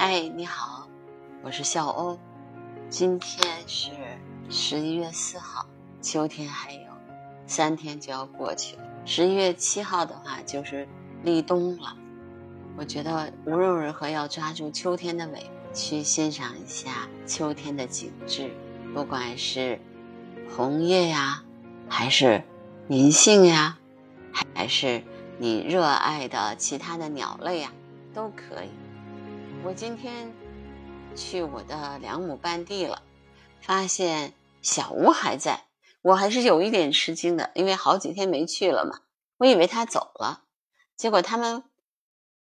嗨，你好，我是笑欧。今天是十一月四号，秋天还有三天就要过去了。十一月七号的话就是立冬了。我觉得无论如何要抓住秋天的尾，去欣赏一下秋天的景致，不管是红叶呀，还是银杏呀，还是你热爱的其他的鸟类呀，都可以。我今天去我的两亩半地了，发现小吴还在，我还是有一点吃惊的，因为好几天没去了嘛，我以为他走了，结果他们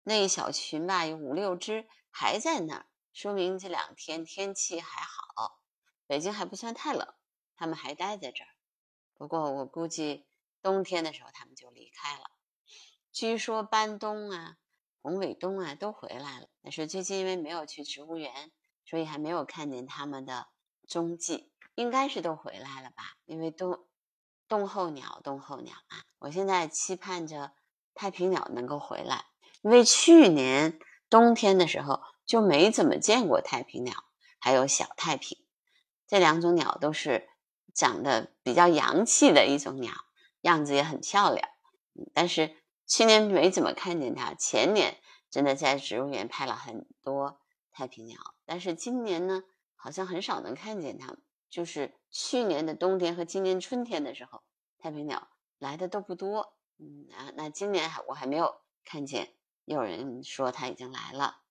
那一小群吧，有五六只还在那儿，说明这两天天气还好，北京还不算太冷，他们还待在这儿。不过我估计冬天的时候他们就离开了，据说搬冬啊。红尾东啊，都回来了。但是最近因为没有去植物园，所以还没有看见他们的踪迹。应该是都回来了吧？因为冬冬候鸟，冬候鸟啊！我现在期盼着太平鸟能够回来，因为去年冬天的时候就没怎么见过太平鸟，还有小太平这两种鸟都是长得比较洋气的一种鸟，样子也很漂亮。但是。去年没怎么看见它，前年真的在植物园拍了很多太平鸟，但是今年呢，好像很少能看见它们。就是去年的冬天和今年春天的时候，太平鸟来的都不多。嗯啊，那今年还我还没有看见有人说它已经来了。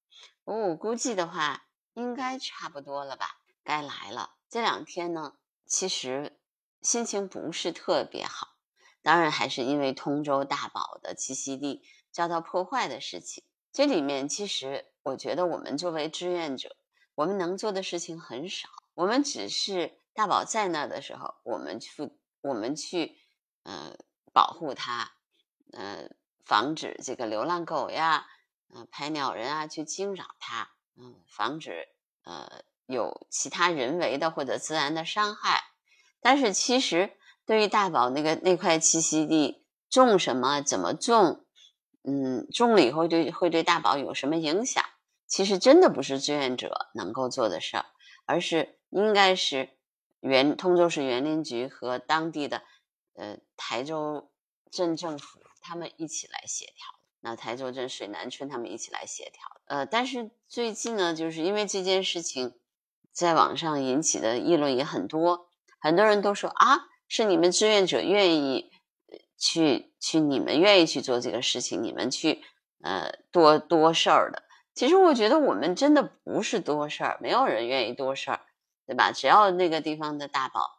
我我估计的话，应该差不多了吧，该来了。这两天呢，其实心情不是特别好。当然还是因为通州大宝的栖息地遭到破坏的事情。这里面其实我觉得我们作为志愿者，我们能做的事情很少。我们只是大宝在那的时候，我们去我们去呃保护它，呃防止这个流浪狗呀、嗯拍鸟人啊去惊扰它，嗯防止呃有其他人为的或者自然的伤害。但是其实。对于大宝那个那块栖息地种什么怎么种，嗯，种了以后对会对大宝有什么影响？其实真的不是志愿者能够做的事儿，而是应该是园通州市园林局和当地的呃台州镇政府他们一起来协调。那台州镇水南村他们一起来协调。呃，但是最近呢，就是因为这件事情在网上引起的议论也很多，很多人都说啊。是你们志愿者愿意去去，你们愿意去做这个事情，你们去呃多多事儿的。其实我觉得我们真的不是多事儿，没有人愿意多事儿，对吧？只要那个地方的大宝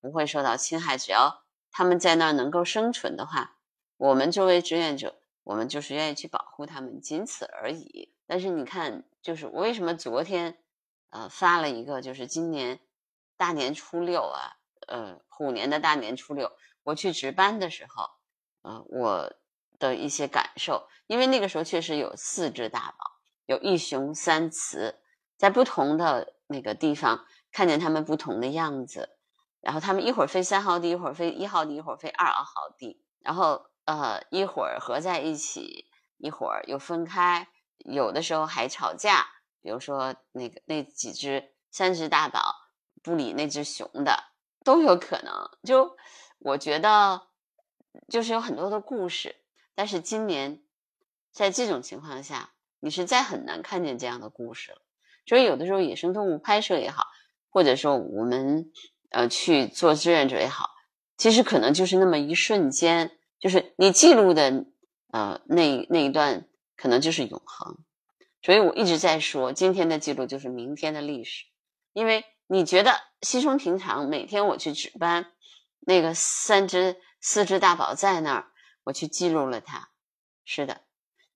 不会受到侵害，只要他们在那儿能够生存的话，我们作为志愿者，我们就是愿意去保护他们，仅此而已。但是你看，就是我为什么昨天呃发了一个，就是今年大年初六啊。呃，虎年的大年初六，我去值班的时候，呃，我的一些感受，因为那个时候确实有四只大宝，有一雄三雌，在不同的那个地方看见它们不同的样子，然后它们一会儿飞三号地，一会儿飞一号地，一会儿飞二号地，然后呃一会儿合在一起，一会儿又分开，有的时候还吵架，比如说那个那几只三只大宝不理那只雄的。都有可能，就我觉得，就是有很多的故事。但是今年，在这种情况下，你实在很难看见这样的故事了。所以有的时候，野生动物拍摄也好，或者说我们呃去做志愿者也好，其实可能就是那么一瞬间，就是你记录的呃那那一段，可能就是永恒。所以我一直在说，今天的记录就是明天的历史，因为。你觉得稀松平常？每天我去值班，那个三只、四只大宝在那儿，我去记录了它。是的，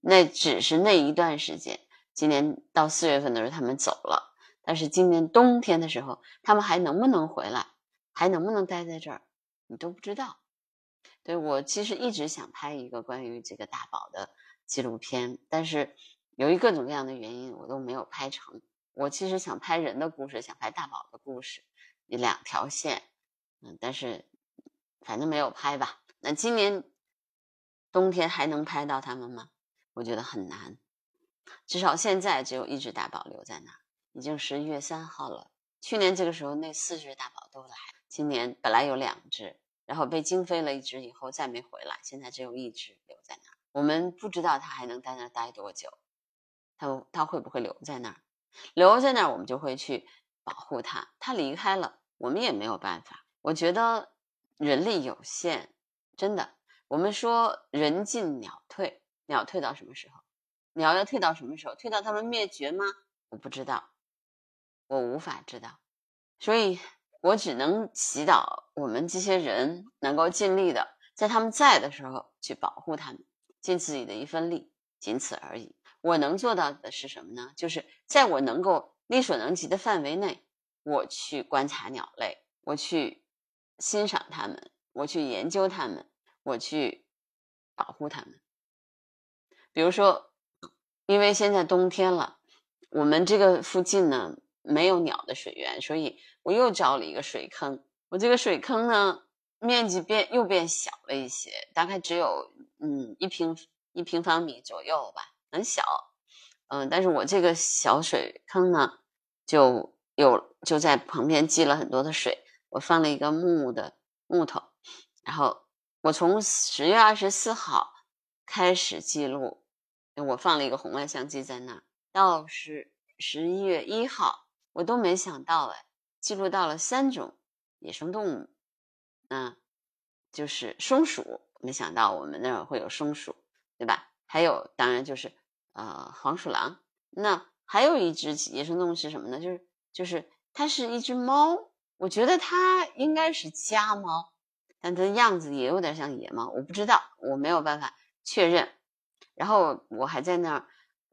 那只是那一段时间。今年到四月份的时候，他们走了。但是今年冬天的时候，他们还能不能回来？还能不能待在这儿？你都不知道。对我其实一直想拍一个关于这个大宝的纪录片，但是由于各种各样的原因，我都没有拍成。我其实想拍人的故事，想拍大宝的故事，两条线，嗯，但是反正没有拍吧。那今年冬天还能拍到他们吗？我觉得很难。至少现在只有一只大宝留在那儿，已经十一月三号了。去年这个时候那四只大宝都来，今年本来有两只，然后被惊飞了一只以后再没回来，现在只有一只留在那儿。我们不知道它还能在那儿待多久，它它会不会留在那儿？留在那儿我们就会去保护它，它离开了我们也没有办法。我觉得人力有限，真的。我们说人进鸟退，鸟退到什么时候？鸟要退到什么时候？退到它们灭绝吗？我不知道，我无法知道，所以我只能祈祷我们这些人能够尽力的在他们在的时候去保护他们，尽自己的一份力，仅此而已。我能做到的是什么呢？就是在我能够力所能及的范围内，我去观察鸟类，我去欣赏它们，我去研究它们。我去保护它们，比如说，因为现在冬天了，我们这个附近呢没有鸟的水源，所以我又找了一个水坑。我这个水坑呢面积变又变小了一些，大概只有嗯一平一平方米左右吧，很小。嗯，但是我这个小水坑呢就有就在旁边积了很多的水，我放了一个木的木头，然后。我从十月二十四号开始记录，我放了一个红外相机在那儿，到是十一月一号，我都没想到哎，记录到了三种野生动物，那，就是松鼠，没想到我们那儿会有松鼠，对吧？还有当然就是呃黄鼠狼，那还有一只野生动物是什么呢？就是就是它是一只猫，我觉得它应该是家猫。但它的样子也有点像野猫，我不知道，我没有办法确认。然后我还在那儿，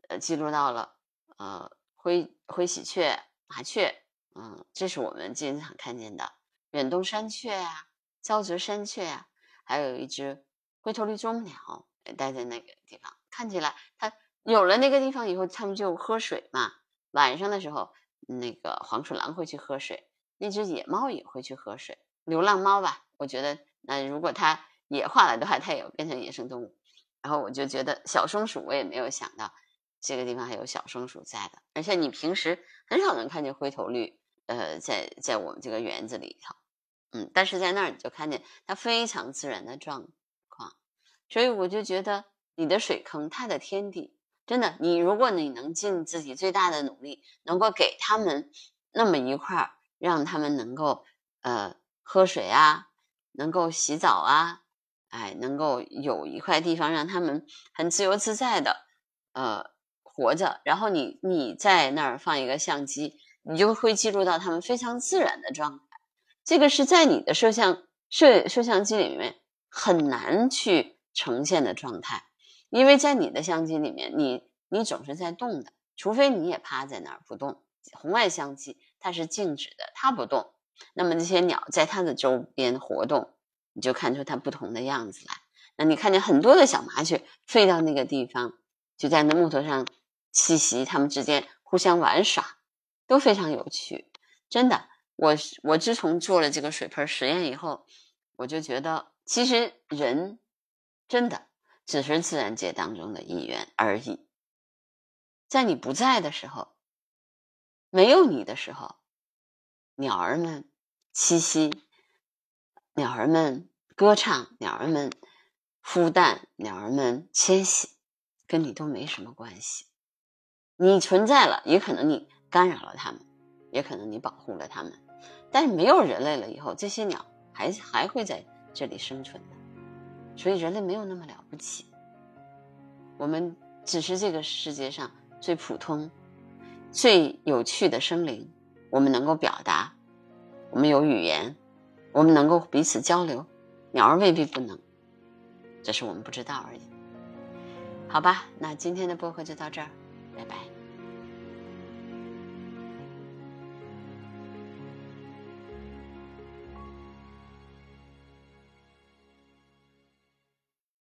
呃，记录到了，呃，灰灰喜鹊、麻雀，嗯，这是我们经常看见的远东山雀呀、沼泽山雀呀，还有一只灰头绿啄木鸟待在那个地方。看起来它有了那个地方以后，它们就喝水嘛。晚上的时候，那个黄鼠狼会去喝水，那只野猫也会去喝水，流浪猫吧。我觉得，那如果它野化了的话，它也变成野生动物。然后我就觉得小松鼠，我也没有想到这个地方还有小松鼠在的。而且你平时很少能看见灰头绿，呃，在在我们这个园子里头，嗯，但是在那儿你就看见它非常自然的状况。所以我就觉得你的水坑，它的天地，真的，你如果你能尽自己最大的努力，能够给他们那么一块儿，让他们能够呃喝水啊。能够洗澡啊，哎，能够有一块地方让他们很自由自在的，呃，活着。然后你你在那儿放一个相机，你就会记录到他们非常自然的状态。这个是在你的摄像摄摄像机里面很难去呈现的状态，因为在你的相机里面，你你总是在动的，除非你也趴在那儿不动。红外相机它是静止的，它不动。那么这些鸟在它的周边活动，你就看出它不同的样子来。那你看见很多的小麻雀飞到那个地方，就在那木头上栖息，它们之间互相玩耍，都非常有趣。真的，我我自从做了这个水盆实验以后，我就觉得其实人真的只是自然界当中的一员而已。在你不在的时候，没有你的时候。鸟儿们栖息，鸟儿们歌唱，鸟儿们孵蛋，鸟儿们迁徙，跟你都没什么关系。你存在了，也可能你干扰了它们，也可能你保护了它们。但是没有人类了以后，这些鸟还还会在这里生存的。所以人类没有那么了不起，我们只是这个世界上最普通、最有趣的生灵。我们能够表达，我们有语言，我们能够彼此交流，鸟儿未必不能，只是我们不知道而已。好吧，那今天的播客就到这儿，拜拜。